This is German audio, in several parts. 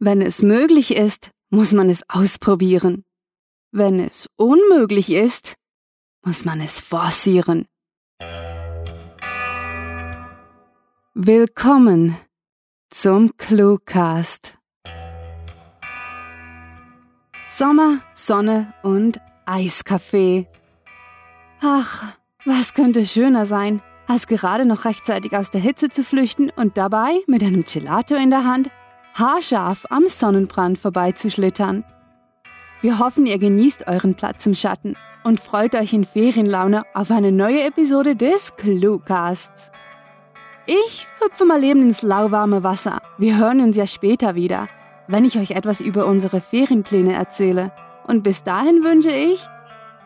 Wenn es möglich ist, muss man es ausprobieren. Wenn es unmöglich ist, muss man es forcieren. Willkommen zum Cluecast. Sommer, Sonne und Eiskaffee. Ach, was könnte schöner sein, als gerade noch rechtzeitig aus der Hitze zu flüchten und dabei mit einem Gelato in der Hand haarscharf am Sonnenbrand vorbeizuschlittern. Wir hoffen, ihr genießt euren Platz im Schatten und freut euch in Ferienlaune auf eine neue Episode des Cluecasts. Ich hüpfe mal eben ins lauwarme Wasser. Wir hören uns ja später wieder, wenn ich euch etwas über unsere Ferienpläne erzähle. Und bis dahin wünsche ich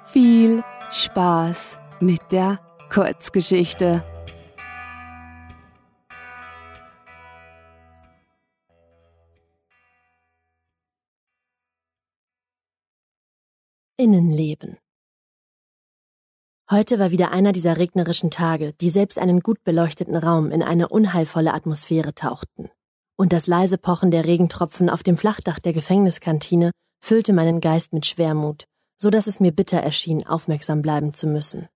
viel Spaß mit der Kurzgeschichte. Innenleben. Heute war wieder einer dieser regnerischen Tage, die selbst einen gut beleuchteten Raum in eine unheilvolle Atmosphäre tauchten. Und das leise Pochen der Regentropfen auf dem Flachdach der Gefängniskantine füllte meinen Geist mit Schwermut, so dass es mir bitter erschien, aufmerksam bleiben zu müssen.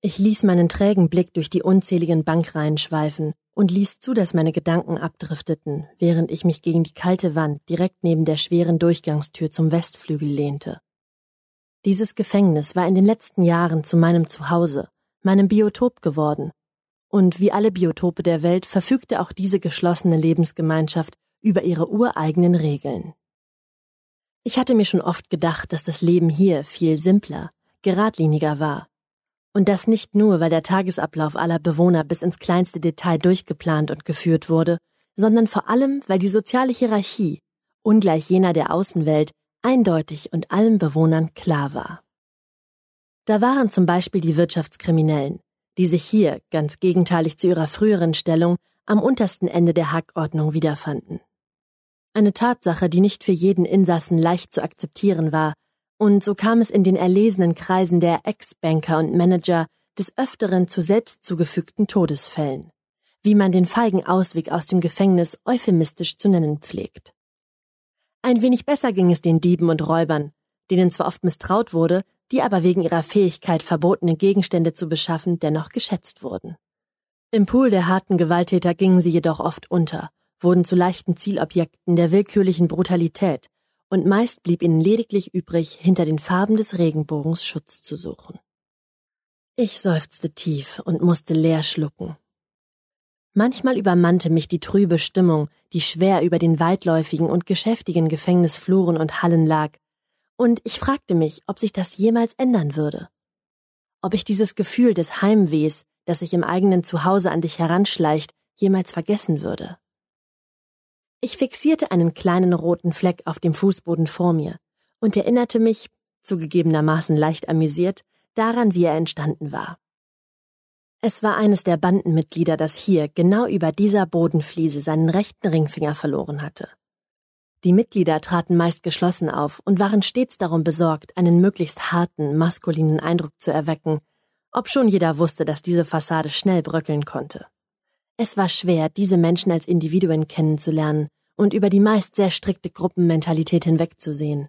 Ich ließ meinen trägen Blick durch die unzähligen Bankreihen schweifen und ließ zu, dass meine Gedanken abdrifteten, während ich mich gegen die kalte Wand direkt neben der schweren Durchgangstür zum Westflügel lehnte. Dieses Gefängnis war in den letzten Jahren zu meinem Zuhause, meinem Biotop geworden. Und wie alle Biotope der Welt verfügte auch diese geschlossene Lebensgemeinschaft über ihre ureigenen Regeln. Ich hatte mir schon oft gedacht, dass das Leben hier viel simpler, geradliniger war. Und das nicht nur, weil der Tagesablauf aller Bewohner bis ins kleinste Detail durchgeplant und geführt wurde, sondern vor allem, weil die soziale Hierarchie, ungleich jener der Außenwelt, eindeutig und allen Bewohnern klar war. Da waren zum Beispiel die Wirtschaftskriminellen, die sich hier, ganz gegenteilig zu ihrer früheren Stellung, am untersten Ende der Hackordnung wiederfanden. Eine Tatsache, die nicht für jeden Insassen leicht zu akzeptieren war, und so kam es in den erlesenen Kreisen der Ex-Banker und Manager des Öfteren zu selbst zugefügten Todesfällen, wie man den feigen Ausweg aus dem Gefängnis euphemistisch zu nennen pflegt. Ein wenig besser ging es den Dieben und Räubern, denen zwar oft misstraut wurde, die aber wegen ihrer Fähigkeit, verbotene Gegenstände zu beschaffen, dennoch geschätzt wurden. Im Pool der harten Gewalttäter gingen sie jedoch oft unter, wurden zu leichten Zielobjekten der willkürlichen Brutalität, und meist blieb ihnen lediglich übrig, hinter den Farben des Regenbogens Schutz zu suchen. Ich seufzte tief und musste leer schlucken. Manchmal übermannte mich die trübe Stimmung, die schwer über den weitläufigen und geschäftigen Gefängnisfluren und Hallen lag, und ich fragte mich, ob sich das jemals ändern würde. Ob ich dieses Gefühl des Heimwehs, das sich im eigenen Zuhause an dich heranschleicht, jemals vergessen würde. Ich fixierte einen kleinen roten Fleck auf dem Fußboden vor mir und erinnerte mich, zugegebenermaßen leicht amüsiert, daran, wie er entstanden war. Es war eines der Bandenmitglieder, das hier, genau über dieser Bodenfliese, seinen rechten Ringfinger verloren hatte. Die Mitglieder traten meist geschlossen auf und waren stets darum besorgt, einen möglichst harten, maskulinen Eindruck zu erwecken, obschon jeder wusste, dass diese Fassade schnell bröckeln konnte. Es war schwer, diese Menschen als Individuen kennenzulernen und über die meist sehr strikte Gruppenmentalität hinwegzusehen.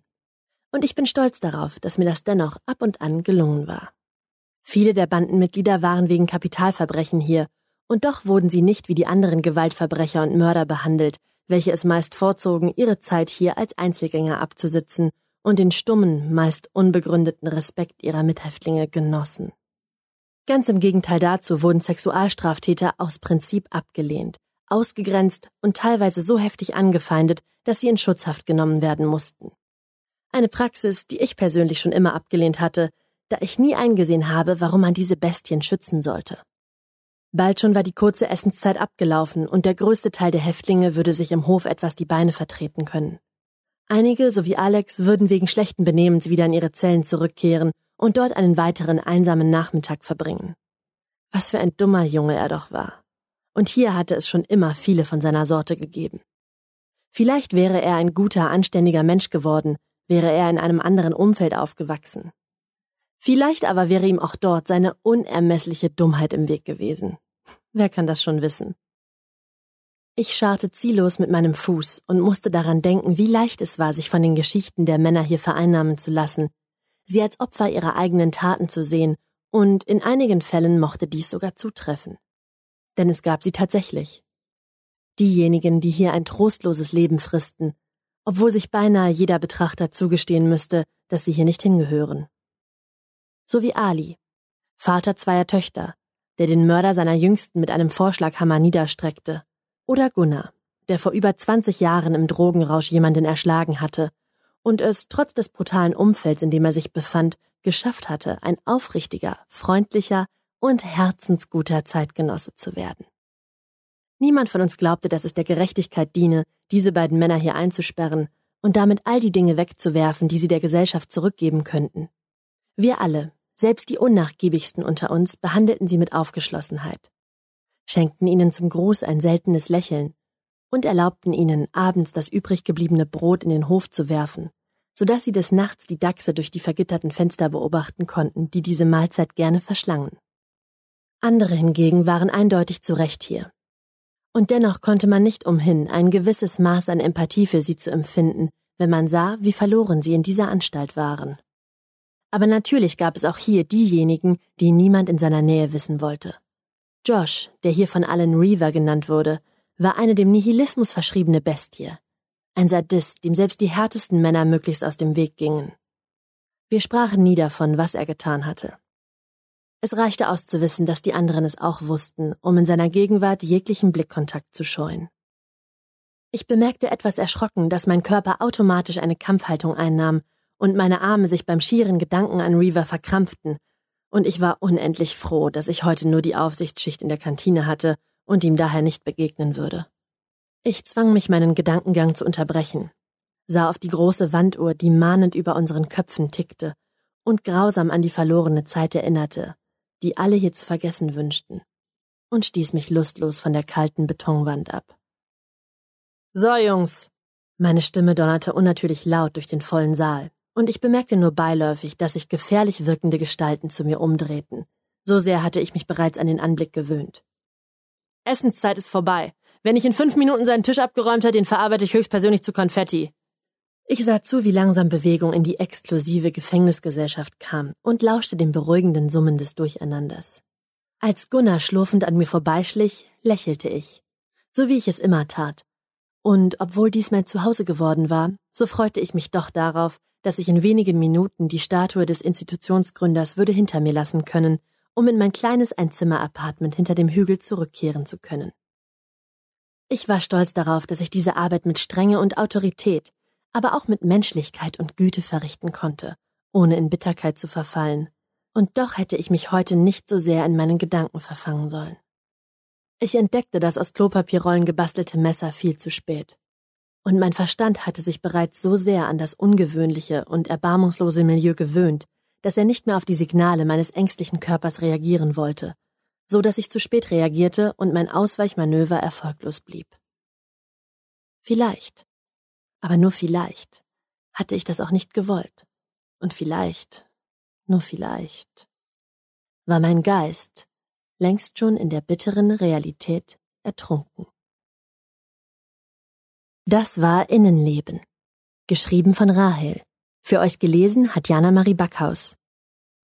Und ich bin stolz darauf, dass mir das dennoch ab und an gelungen war. Viele der Bandenmitglieder waren wegen Kapitalverbrechen hier, und doch wurden sie nicht wie die anderen Gewaltverbrecher und Mörder behandelt, welche es meist vorzogen, ihre Zeit hier als Einzelgänger abzusitzen und den stummen, meist unbegründeten Respekt ihrer Mithäftlinge genossen. Ganz im Gegenteil dazu wurden Sexualstraftäter aus Prinzip abgelehnt, ausgegrenzt und teilweise so heftig angefeindet, dass sie in Schutzhaft genommen werden mussten. Eine Praxis, die ich persönlich schon immer abgelehnt hatte, da ich nie eingesehen habe, warum man diese Bestien schützen sollte. Bald schon war die kurze Essenszeit abgelaufen und der größte Teil der Häftlinge würde sich im Hof etwas die Beine vertreten können. Einige, so wie Alex, würden wegen schlechten Benehmens wieder in ihre Zellen zurückkehren und dort einen weiteren einsamen Nachmittag verbringen. Was für ein dummer Junge er doch war. Und hier hatte es schon immer viele von seiner Sorte gegeben. Vielleicht wäre er ein guter, anständiger Mensch geworden, wäre er in einem anderen Umfeld aufgewachsen. Vielleicht aber wäre ihm auch dort seine unermessliche Dummheit im Weg gewesen. Wer kann das schon wissen? Ich scharrte ziellos mit meinem Fuß und musste daran denken, wie leicht es war, sich von den Geschichten der Männer hier vereinnahmen zu lassen, sie als Opfer ihrer eigenen Taten zu sehen, und in einigen Fällen mochte dies sogar zutreffen. Denn es gab sie tatsächlich. Diejenigen, die hier ein trostloses Leben fristen, obwohl sich beinahe jeder Betrachter zugestehen müsste, dass sie hier nicht hingehören. So wie Ali, Vater zweier Töchter, der den Mörder seiner Jüngsten mit einem Vorschlaghammer niederstreckte, oder Gunnar, der vor über 20 Jahren im Drogenrausch jemanden erschlagen hatte und es trotz des brutalen Umfelds, in dem er sich befand, geschafft hatte, ein aufrichtiger, freundlicher und herzensguter Zeitgenosse zu werden. Niemand von uns glaubte, dass es der Gerechtigkeit diene, diese beiden Männer hier einzusperren und damit all die Dinge wegzuwerfen, die sie der Gesellschaft zurückgeben könnten. Wir alle, selbst die Unnachgiebigsten unter uns, behandelten sie mit Aufgeschlossenheit, schenkten ihnen zum Gruß ein seltenes Lächeln und erlaubten ihnen, abends das übrig gebliebene Brot in den Hof zu werfen, so dass sie des Nachts die Dachse durch die vergitterten Fenster beobachten konnten, die diese Mahlzeit gerne verschlangen. Andere hingegen waren eindeutig zu Recht hier. Und dennoch konnte man nicht umhin, ein gewisses Maß an Empathie für sie zu empfinden, wenn man sah, wie verloren sie in dieser Anstalt waren. Aber natürlich gab es auch hier diejenigen, die niemand in seiner Nähe wissen wollte. Josh, der hier von Alan Reaver genannt wurde, war eine dem Nihilismus verschriebene Bestie. Ein Sadist, dem selbst die härtesten Männer möglichst aus dem Weg gingen. Wir sprachen nie davon, was er getan hatte. Es reichte aus zu wissen, dass die anderen es auch wussten, um in seiner Gegenwart jeglichen Blickkontakt zu scheuen. Ich bemerkte etwas erschrocken, dass mein Körper automatisch eine Kampfhaltung einnahm und meine Arme sich beim schieren Gedanken an Reaver verkrampften, und ich war unendlich froh, dass ich heute nur die Aufsichtsschicht in der Kantine hatte und ihm daher nicht begegnen würde. Ich zwang mich, meinen Gedankengang zu unterbrechen, sah auf die große Wanduhr, die mahnend über unseren Köpfen tickte und grausam an die verlorene Zeit erinnerte, die alle hier zu vergessen wünschten, und stieß mich lustlos von der kalten Betonwand ab. So, Jungs! Meine Stimme donnerte unnatürlich laut durch den vollen Saal, und ich bemerkte nur beiläufig, dass sich gefährlich wirkende Gestalten zu mir umdrehten. So sehr hatte ich mich bereits an den Anblick gewöhnt. Essenszeit ist vorbei. Wenn ich in fünf Minuten seinen Tisch abgeräumt hat, den verarbeite ich höchstpersönlich zu Konfetti. Ich sah zu, wie langsam Bewegung in die exklusive Gefängnisgesellschaft kam und lauschte dem beruhigenden Summen des Durcheinanders. Als Gunnar schlurfend an mir vorbeischlich, lächelte ich, so wie ich es immer tat. Und obwohl dies mein Zuhause geworden war, so freute ich mich doch darauf, dass ich in wenigen Minuten die Statue des Institutionsgründers würde hinter mir lassen können um in mein kleines Einzimmer-Apartment hinter dem Hügel zurückkehren zu können. Ich war stolz darauf, dass ich diese Arbeit mit Strenge und Autorität, aber auch mit Menschlichkeit und Güte verrichten konnte, ohne in Bitterkeit zu verfallen. Und doch hätte ich mich heute nicht so sehr in meinen Gedanken verfangen sollen. Ich entdeckte das aus Klopapierrollen gebastelte Messer viel zu spät. Und mein Verstand hatte sich bereits so sehr an das ungewöhnliche und erbarmungslose Milieu gewöhnt, dass er nicht mehr auf die Signale meines ängstlichen Körpers reagieren wollte, so dass ich zu spät reagierte und mein Ausweichmanöver erfolglos blieb. Vielleicht, aber nur vielleicht, hatte ich das auch nicht gewollt. Und vielleicht, nur vielleicht, war mein Geist längst schon in der bitteren Realität ertrunken. Das war Innenleben, geschrieben von Rahel, für euch gelesen hat Jana Marie Backhaus.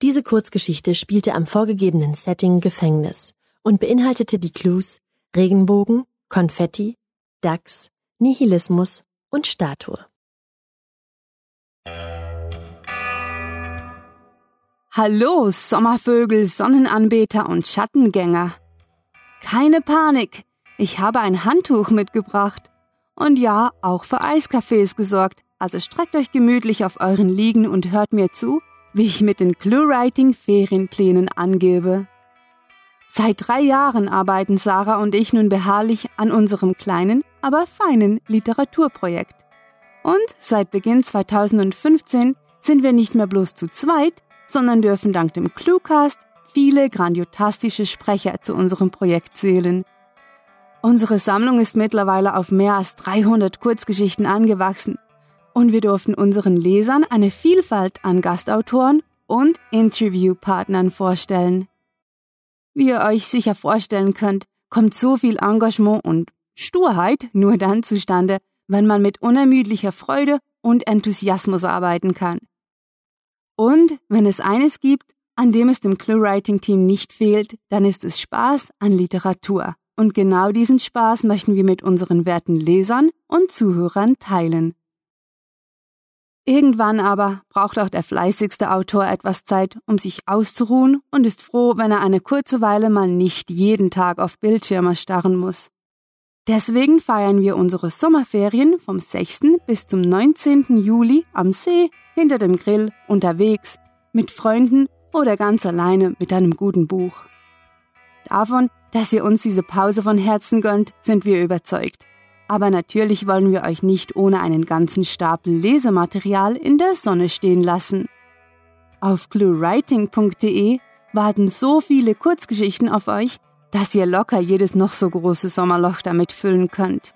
Diese Kurzgeschichte spielte am vorgegebenen Setting Gefängnis und beinhaltete die Clues Regenbogen, Konfetti, Dachs, Nihilismus und Statue. Hallo, Sommervögel, Sonnenanbeter und Schattengänger. Keine Panik, ich habe ein Handtuch mitgebracht. Und ja, auch für Eiskaffees gesorgt, also streckt euch gemütlich auf euren Liegen und hört mir zu, wie ich mit den Clue-Writing-Ferienplänen angebe. Seit drei Jahren arbeiten Sarah und ich nun beharrlich an unserem kleinen, aber feinen Literaturprojekt. Und seit Beginn 2015 sind wir nicht mehr bloß zu zweit, sondern dürfen dank dem Cluecast viele grandiotastische Sprecher zu unserem Projekt zählen. Unsere Sammlung ist mittlerweile auf mehr als 300 Kurzgeschichten angewachsen und wir durften unseren Lesern eine Vielfalt an Gastautoren und Interviewpartnern vorstellen. Wie ihr euch sicher vorstellen könnt, kommt so viel Engagement und Sturheit nur dann zustande, wenn man mit unermüdlicher Freude und Enthusiasmus arbeiten kann. Und wenn es eines gibt, an dem es dem Clue-Writing-Team nicht fehlt, dann ist es Spaß an Literatur. Und genau diesen Spaß möchten wir mit unseren werten Lesern und Zuhörern teilen. Irgendwann aber braucht auch der fleißigste Autor etwas Zeit, um sich auszuruhen und ist froh, wenn er eine kurze Weile mal nicht jeden Tag auf Bildschirme starren muss. Deswegen feiern wir unsere Sommerferien vom 6. bis zum 19. Juli am See, hinter dem Grill, unterwegs, mit Freunden oder ganz alleine mit einem guten Buch. Davon, dass ihr uns diese Pause von Herzen gönnt, sind wir überzeugt. Aber natürlich wollen wir euch nicht ohne einen ganzen Stapel Lesematerial in der Sonne stehen lassen. Auf cluewriting.de warten so viele Kurzgeschichten auf euch, dass ihr locker jedes noch so große Sommerloch damit füllen könnt.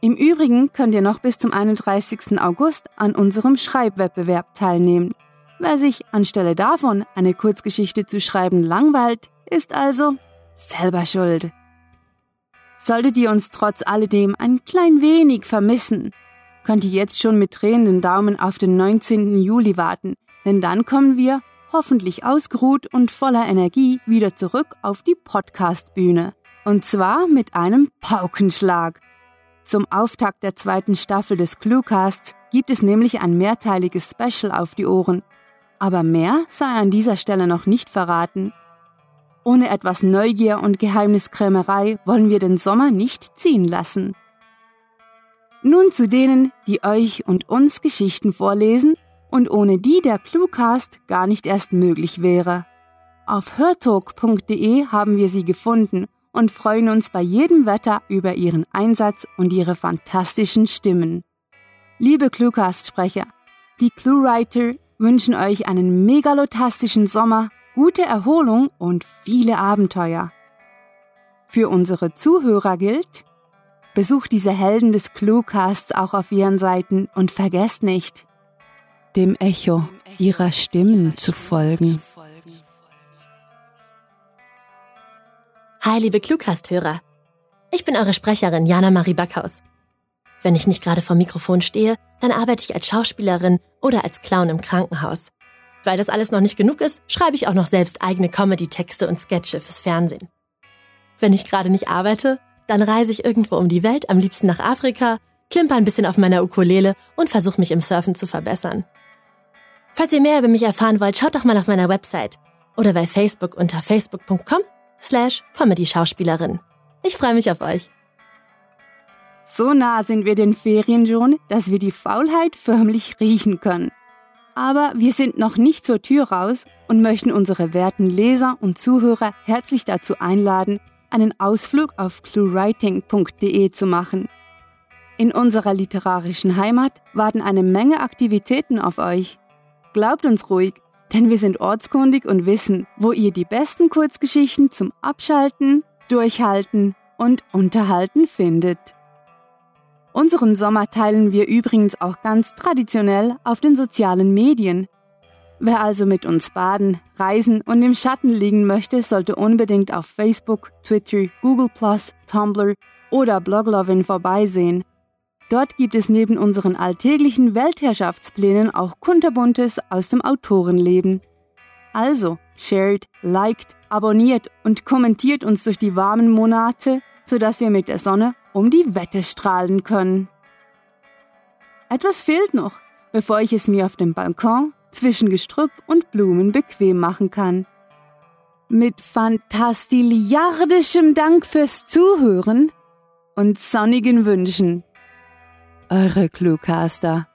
Im Übrigen könnt ihr noch bis zum 31. August an unserem Schreibwettbewerb teilnehmen. Wer sich anstelle davon eine Kurzgeschichte zu schreiben langweilt, ist also selber schuld. Solltet ihr uns trotz alledem ein klein wenig vermissen, könnt ihr jetzt schon mit drehenden Daumen auf den 19. Juli warten, denn dann kommen wir, hoffentlich ausgeruht und voller Energie, wieder zurück auf die Podcast-Bühne. Und zwar mit einem Paukenschlag. Zum Auftakt der zweiten Staffel des Cluecasts gibt es nämlich ein mehrteiliges Special auf die Ohren. Aber mehr sei an dieser Stelle noch nicht verraten. Ohne etwas Neugier und Geheimniskrämerei wollen wir den Sommer nicht ziehen lassen. Nun zu denen, die euch und uns Geschichten vorlesen und ohne die der Cluecast gar nicht erst möglich wäre. Auf hörtalk.de haben wir sie gefunden und freuen uns bei jedem Wetter über ihren Einsatz und ihre fantastischen Stimmen. Liebe Cluecast-Sprecher, die Cluewriter wünschen euch einen megalotastischen Sommer gute Erholung und viele Abenteuer. Für unsere Zuhörer gilt, besucht diese Helden des Cluecasts auch auf ihren Seiten und vergesst nicht, dem Echo ihrer Stimmen zu folgen. Hi, liebe Cluecast-Hörer. Ich bin eure Sprecherin Jana Marie Backhaus. Wenn ich nicht gerade vor Mikrofon stehe, dann arbeite ich als Schauspielerin oder als Clown im Krankenhaus. Weil das alles noch nicht genug ist, schreibe ich auch noch selbst eigene Comedy-Texte und Sketche fürs Fernsehen. Wenn ich gerade nicht arbeite, dann reise ich irgendwo um die Welt, am liebsten nach Afrika, klimper ein bisschen auf meiner Ukulele und versuche mich im Surfen zu verbessern. Falls ihr mehr über mich erfahren wollt, schaut doch mal auf meiner Website oder bei Facebook unter facebook.com slash Comedy-Schauspielerin. Ich freue mich auf euch. So nah sind wir den Ferien schon, dass wir die Faulheit förmlich riechen können. Aber wir sind noch nicht zur Tür raus und möchten unsere werten Leser und Zuhörer herzlich dazu einladen, einen Ausflug auf cluewriting.de zu machen. In unserer literarischen Heimat warten eine Menge Aktivitäten auf euch. Glaubt uns ruhig, denn wir sind ortskundig und wissen, wo ihr die besten Kurzgeschichten zum Abschalten, Durchhalten und Unterhalten findet. Unseren Sommer teilen wir übrigens auch ganz traditionell auf den sozialen Medien. Wer also mit uns baden, reisen und im Schatten liegen möchte, sollte unbedingt auf Facebook, Twitter, Google Tumblr oder Bloglovin vorbeisehen. Dort gibt es neben unseren alltäglichen Weltherrschaftsplänen auch Kunterbuntes aus dem Autorenleben. Also, shared, liked, abonniert und kommentiert uns durch die warmen Monate, sodass wir mit der Sonne um die Wette strahlen können. Etwas fehlt noch, bevor ich es mir auf dem Balkon zwischen Gestrüpp und Blumen bequem machen kann. Mit fantastiliardischem Dank fürs Zuhören und sonnigen Wünschen. Eure Cluecaster.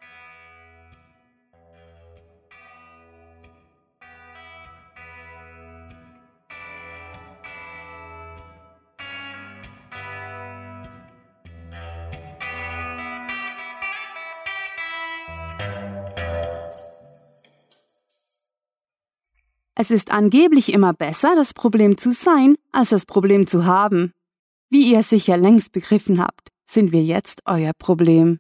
Es ist angeblich immer besser, das Problem zu sein, als das Problem zu haben. Wie ihr sicher längst begriffen habt, sind wir jetzt euer Problem.